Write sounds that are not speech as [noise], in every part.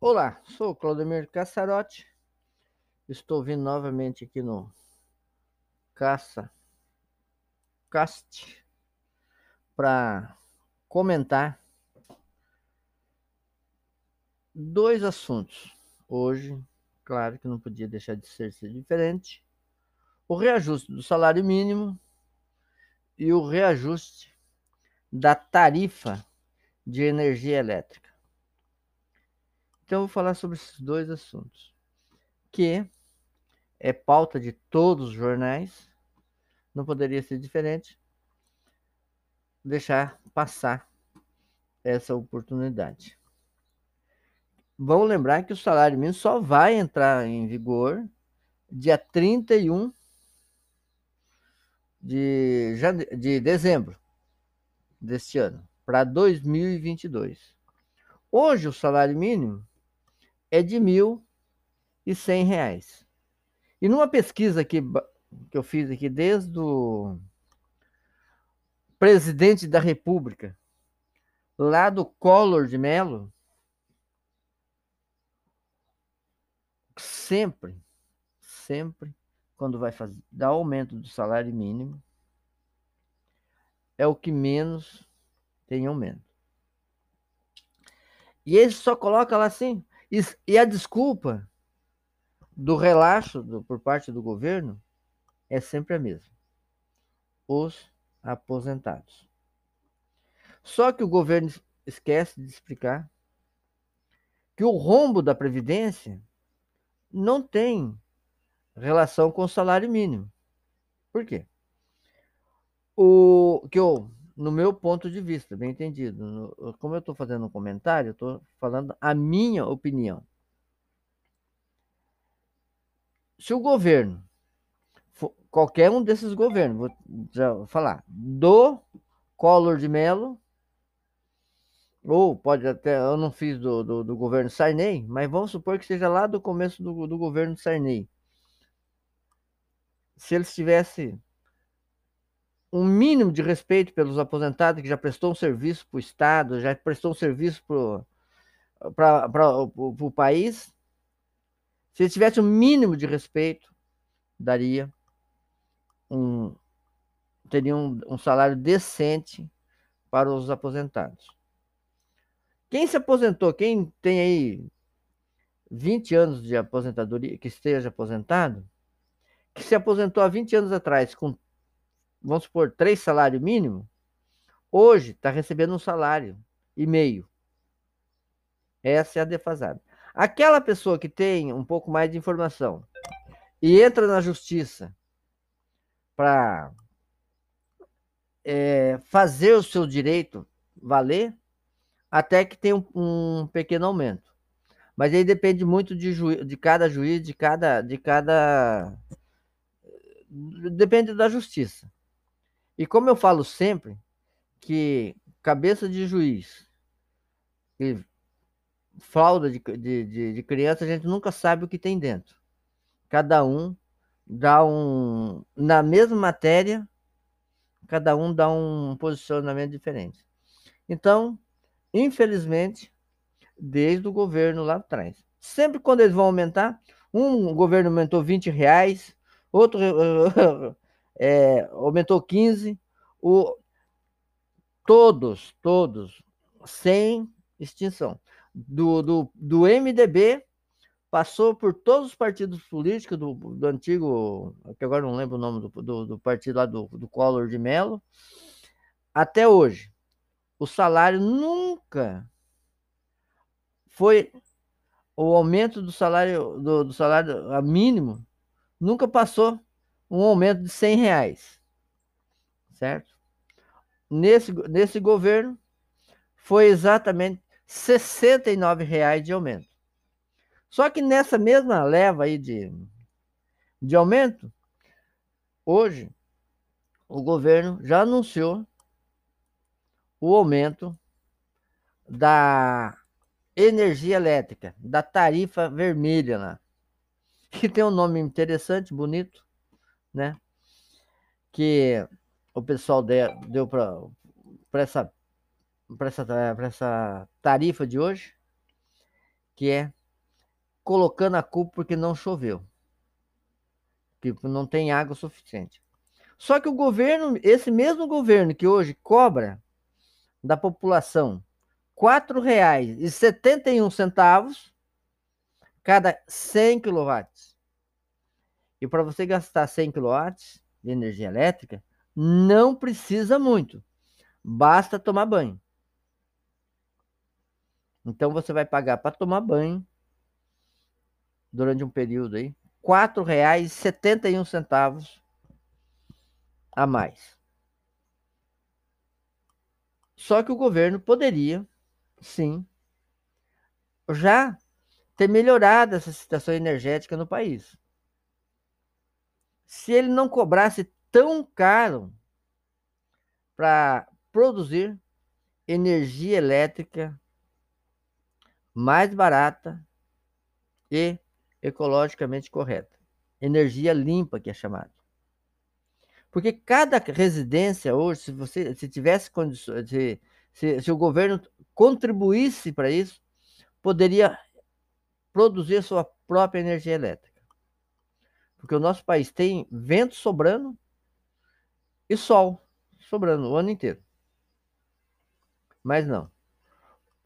Olá, sou Claudemir Cassarotti. Estou vindo novamente aqui no Caça Cast para comentar dois assuntos. Hoje, claro que não podia deixar de ser, ser diferente. O reajuste do salário mínimo e o reajuste da tarifa de energia elétrica. Então, eu vou falar sobre esses dois assuntos, que é pauta de todos os jornais, não poderia ser diferente, deixar passar essa oportunidade. Vamos lembrar que o salário mínimo só vai entrar em vigor dia 31 de, de dezembro deste ano para 2022. Hoje o salário mínimo é de R$ 1.100. E numa pesquisa que, que eu fiz aqui desde o presidente da República, lá do Collor de Mello, sempre, sempre, quando vai fazer, dar aumento do salário mínimo, é o que menos tem aumento. E ele só coloca lá assim. E, e a desculpa do relaxo do, por parte do governo é sempre a mesma: os aposentados. Só que o governo esquece de explicar que o rombo da Previdência não tem relação com o salário mínimo. Por quê? O que eu, no meu ponto de vista, bem entendido, como eu estou fazendo um comentário, estou falando a minha opinião. Se o governo, qualquer um desses governos, vou já falar, do Collor de Mello, ou pode até, eu não fiz do, do, do, governo Sarney, mas vamos supor que seja lá do começo do, do governo Sarney. Se eles tivessem um mínimo de respeito pelos aposentados que já prestou um serviço para o Estado, já prestou um serviço para o país, se eles tivessem um mínimo de respeito, daria um teria um, um salário decente para os aposentados. Quem se aposentou, quem tem aí 20 anos de aposentadoria, que esteja aposentado, que se aposentou há 20 anos atrás com vamos supor, três salários mínimos, hoje está recebendo um salário e meio. Essa é a defasada. Aquela pessoa que tem um pouco mais de informação e entra na justiça para é, fazer o seu direito valer, até que tem um, um pequeno aumento. Mas aí depende muito de, de cada juiz, de cada, de cada. Depende da justiça. E como eu falo sempre, que cabeça de juiz e fralda de, de, de, de criança, a gente nunca sabe o que tem dentro. Cada um dá um. Na mesma matéria, cada um dá um posicionamento diferente. Então, infelizmente, desde o governo lá atrás. Sempre quando eles vão aumentar, um governo aumentou 20 reais, outro [laughs] é, aumentou 15, o, todos, todos, sem extinção. Do, do, do MDB passou por todos os partidos políticos do, do antigo, que agora não lembro o nome do, do, do partido lá do, do Collor de Mello, até hoje. O salário nunca foi o aumento do salário do, do salário mínimo nunca passou um aumento de 100 reais, certo? Nesse, nesse governo, foi exatamente 69 reais de aumento. Só que nessa mesma leva aí de, de aumento, hoje, o governo já anunciou o aumento da energia elétrica, da tarifa vermelha lá. [laughs] Que tem um nome interessante, bonito, né? Que o pessoal deu, para essa, essa, essa tarifa de hoje, que é colocando a culpa porque não choveu. Tipo, não tem água suficiente. Só que o governo, esse mesmo governo que hoje cobra da população R$ 4,71 cada 100 kW. E para você gastar 100 kW de energia elétrica, não precisa muito. Basta tomar banho. Então você vai pagar para tomar banho durante um período aí, R$ 4,71 a mais. Só que o governo poderia, sim, já ter melhorado essa situação energética no país. Se ele não cobrasse tão caro para produzir energia elétrica mais barata e ecologicamente correta. Energia limpa, que é chamado. Porque cada residência hoje, se você se tivesse condições, se, se, se o governo contribuísse para isso, poderia produzir sua própria energia elétrica. Porque o nosso país tem vento sobrando e sol sobrando o ano inteiro. Mas não.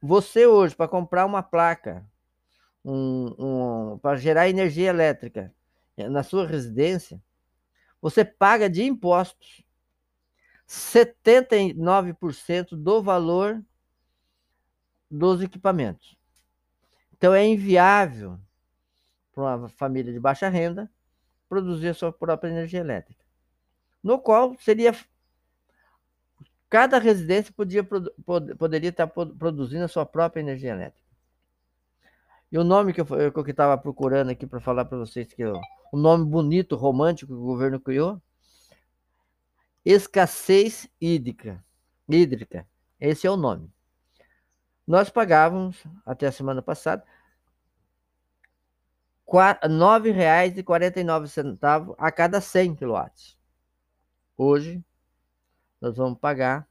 Você hoje, para comprar uma placa um, um, para gerar energia elétrica na sua residência, você paga de impostos 79% do valor dos equipamentos. Então é inviável para uma família de baixa renda produzir a sua própria energia elétrica. No qual seria cada residência podia, poderia estar produzindo a sua própria energia elétrica. E o nome que eu estava procurando aqui para falar para vocês, que o, o nome bonito, romântico que o governo criou, escassez hídrica. hídrica. Esse é o nome. Nós pagávamos, até a semana passada, R$ 9,49 a cada 100 kW. Hoje, nós vamos pagar,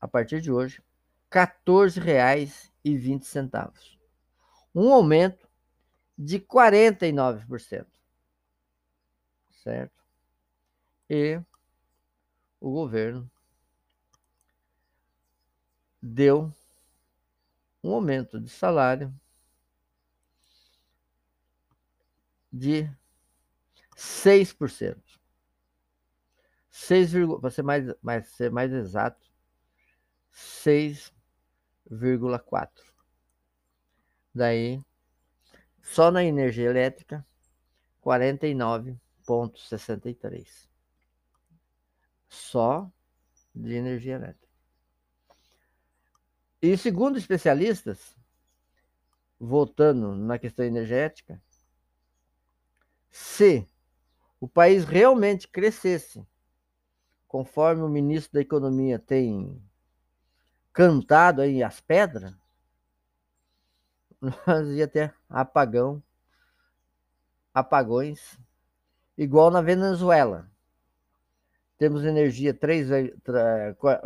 a partir de hoje, R$ 14,20 um aumento de 49%. Certo? E o governo deu um aumento de salário de 6%. 6, para ser mais, mais, ser mais exato, 6,4%. Daí, só na energia elétrica, 49,63. Só de energia elétrica. E segundo especialistas, voltando na questão energética, se o país realmente crescesse, conforme o ministro da Economia tem cantado aí as pedras, [laughs] nós ia ter apagão, apagões, igual na Venezuela. Temos energia, três,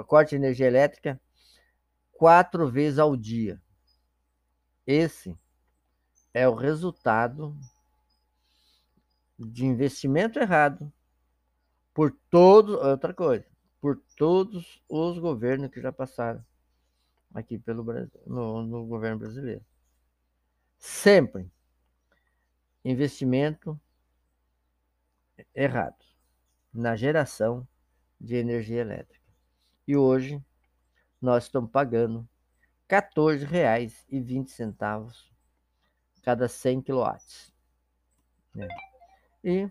corte de energia elétrica, quatro vezes ao dia. Esse é o resultado de investimento errado por todos, outra coisa, por todos os governos que já passaram aqui pelo Brasil, no, no governo brasileiro. Sempre investimento errado na geração de energia elétrica. E hoje nós estamos pagando R$ 14,20 cada 100 kW. E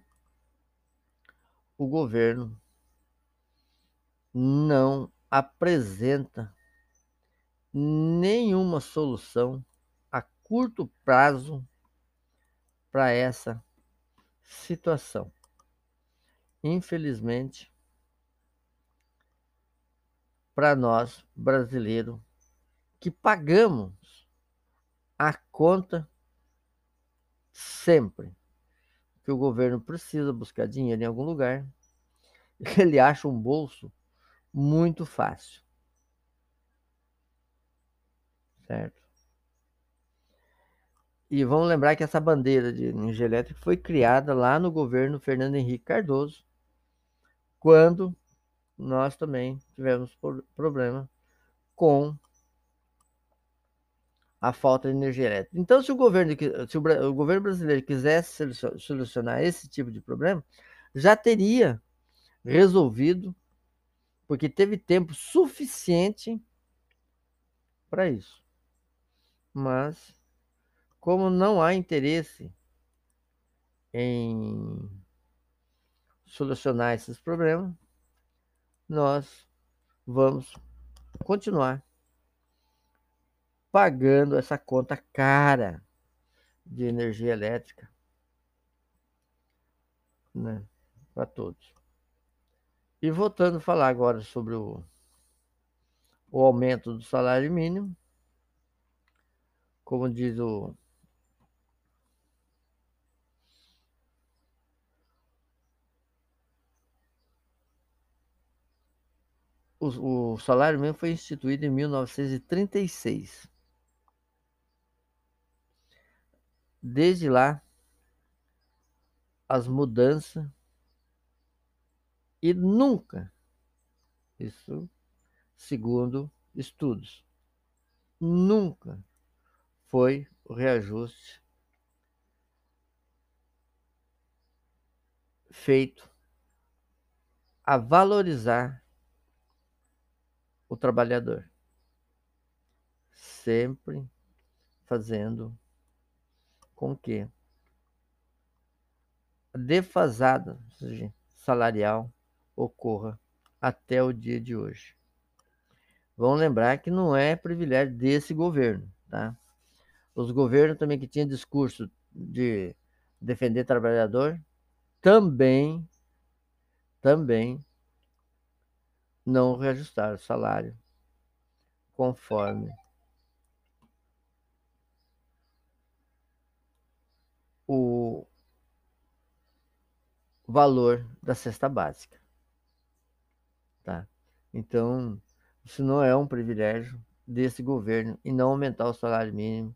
o governo não apresenta nenhuma solução curto prazo para essa situação. Infelizmente, para nós brasileiros que pagamos a conta sempre que o governo precisa buscar dinheiro em algum lugar, [laughs] ele acha um bolso muito fácil. Certo? E vamos lembrar que essa bandeira de energia elétrica foi criada lá no governo Fernando Henrique Cardoso, quando nós também tivemos problema com a falta de energia elétrica. Então, se o governo, se o, governo brasileiro quisesse solucionar esse tipo de problema, já teria resolvido, porque teve tempo suficiente para isso. Mas, como não há interesse em solucionar esses problemas, nós vamos continuar pagando essa conta cara de energia elétrica né, para todos. E voltando a falar agora sobre o, o aumento do salário mínimo, como diz o o, o salário mínimo foi instituído em 1936. Desde lá, as mudanças e nunca, isso segundo estudos, nunca foi o reajuste feito a valorizar o trabalhador, sempre fazendo com que a defasada salarial ocorra até o dia de hoje. Vamos lembrar que não é privilégio desse governo, tá? Os governos também que tinham discurso de defender trabalhador também também não reajustaram o salário conforme o valor da cesta básica. Tá? Então, isso não é um privilégio desse governo e não aumentar o salário mínimo,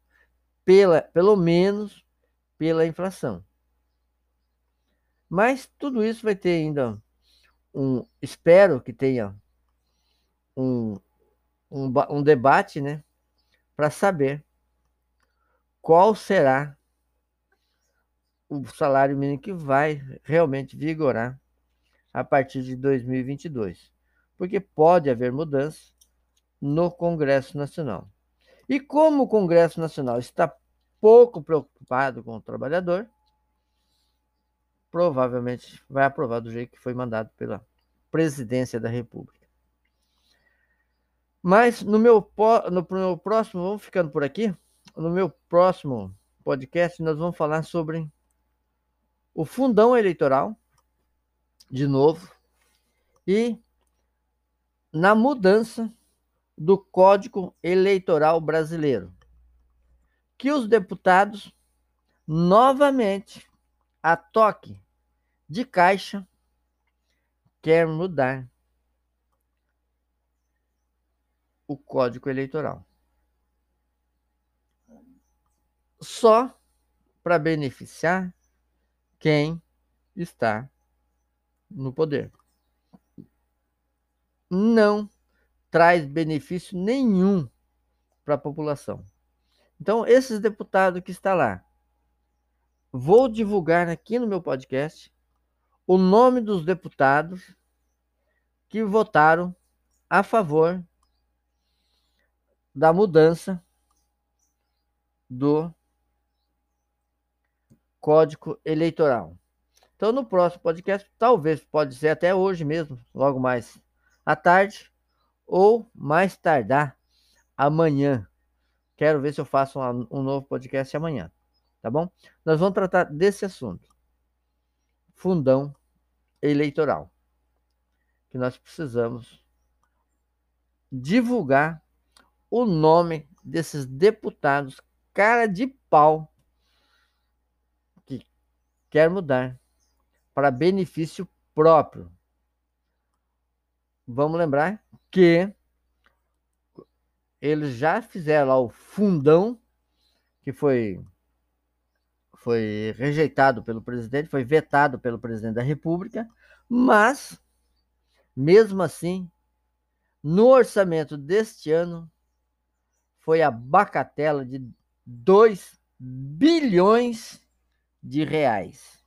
pela, pelo menos pela inflação. Mas tudo isso vai ter ainda um, espero que tenha um, um, um debate, né, para saber qual será o salário mínimo que vai realmente vigorar a partir de 2022, porque pode haver mudança no Congresso Nacional. E como o Congresso Nacional está pouco preocupado com o trabalhador, provavelmente vai aprovar do jeito que foi mandado pela presidência da República. Mas no meu, no meu próximo, vamos ficando por aqui. No meu próximo podcast, nós vamos falar sobre o fundão eleitoral, de novo, e na mudança do Código Eleitoral Brasileiro, que os deputados novamente a toque de caixa quer mudar o Código Eleitoral. Só para beneficiar quem está no poder. Não traz benefício nenhum para a população. Então, esses deputados que está lá, vou divulgar aqui no meu podcast o nome dos deputados que votaram a favor da mudança do Código Eleitoral. Então, no próximo podcast, talvez, pode ser até hoje mesmo, logo mais à tarde, ou mais tardar amanhã. Quero ver se eu faço um, um novo podcast amanhã, tá bom? Nós vamos tratar desse assunto. Fundão eleitoral. Que nós precisamos divulgar o nome desses deputados cara de pau quer mudar para benefício próprio. Vamos lembrar que eles já fizeram o fundão, que foi foi rejeitado pelo presidente, foi vetado pelo presidente da República, mas, mesmo assim, no orçamento deste ano, foi a bacatela de 2 bilhões de reais.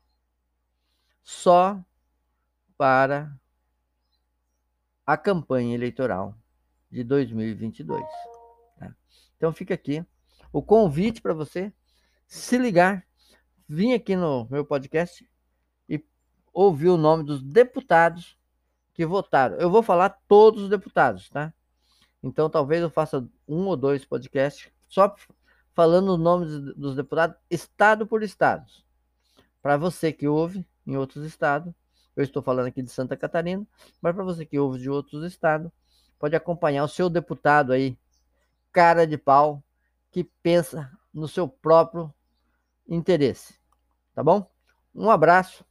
Só para a campanha eleitoral de 2022. Tá? Então fica aqui o convite para você se ligar, vir aqui no meu podcast e ouvir o nome dos deputados que votaram. Eu vou falar todos os deputados, tá? Então talvez eu faça um ou dois podcasts só falando os nomes dos deputados, estado por estado. Para você que ouve em outros estados, eu estou falando aqui de Santa Catarina, mas para você que ouve de outros estados, pode acompanhar o seu deputado aí, cara de pau, que pensa no seu próprio interesse. Tá bom? Um abraço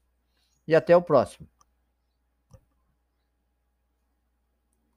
e até o próximo.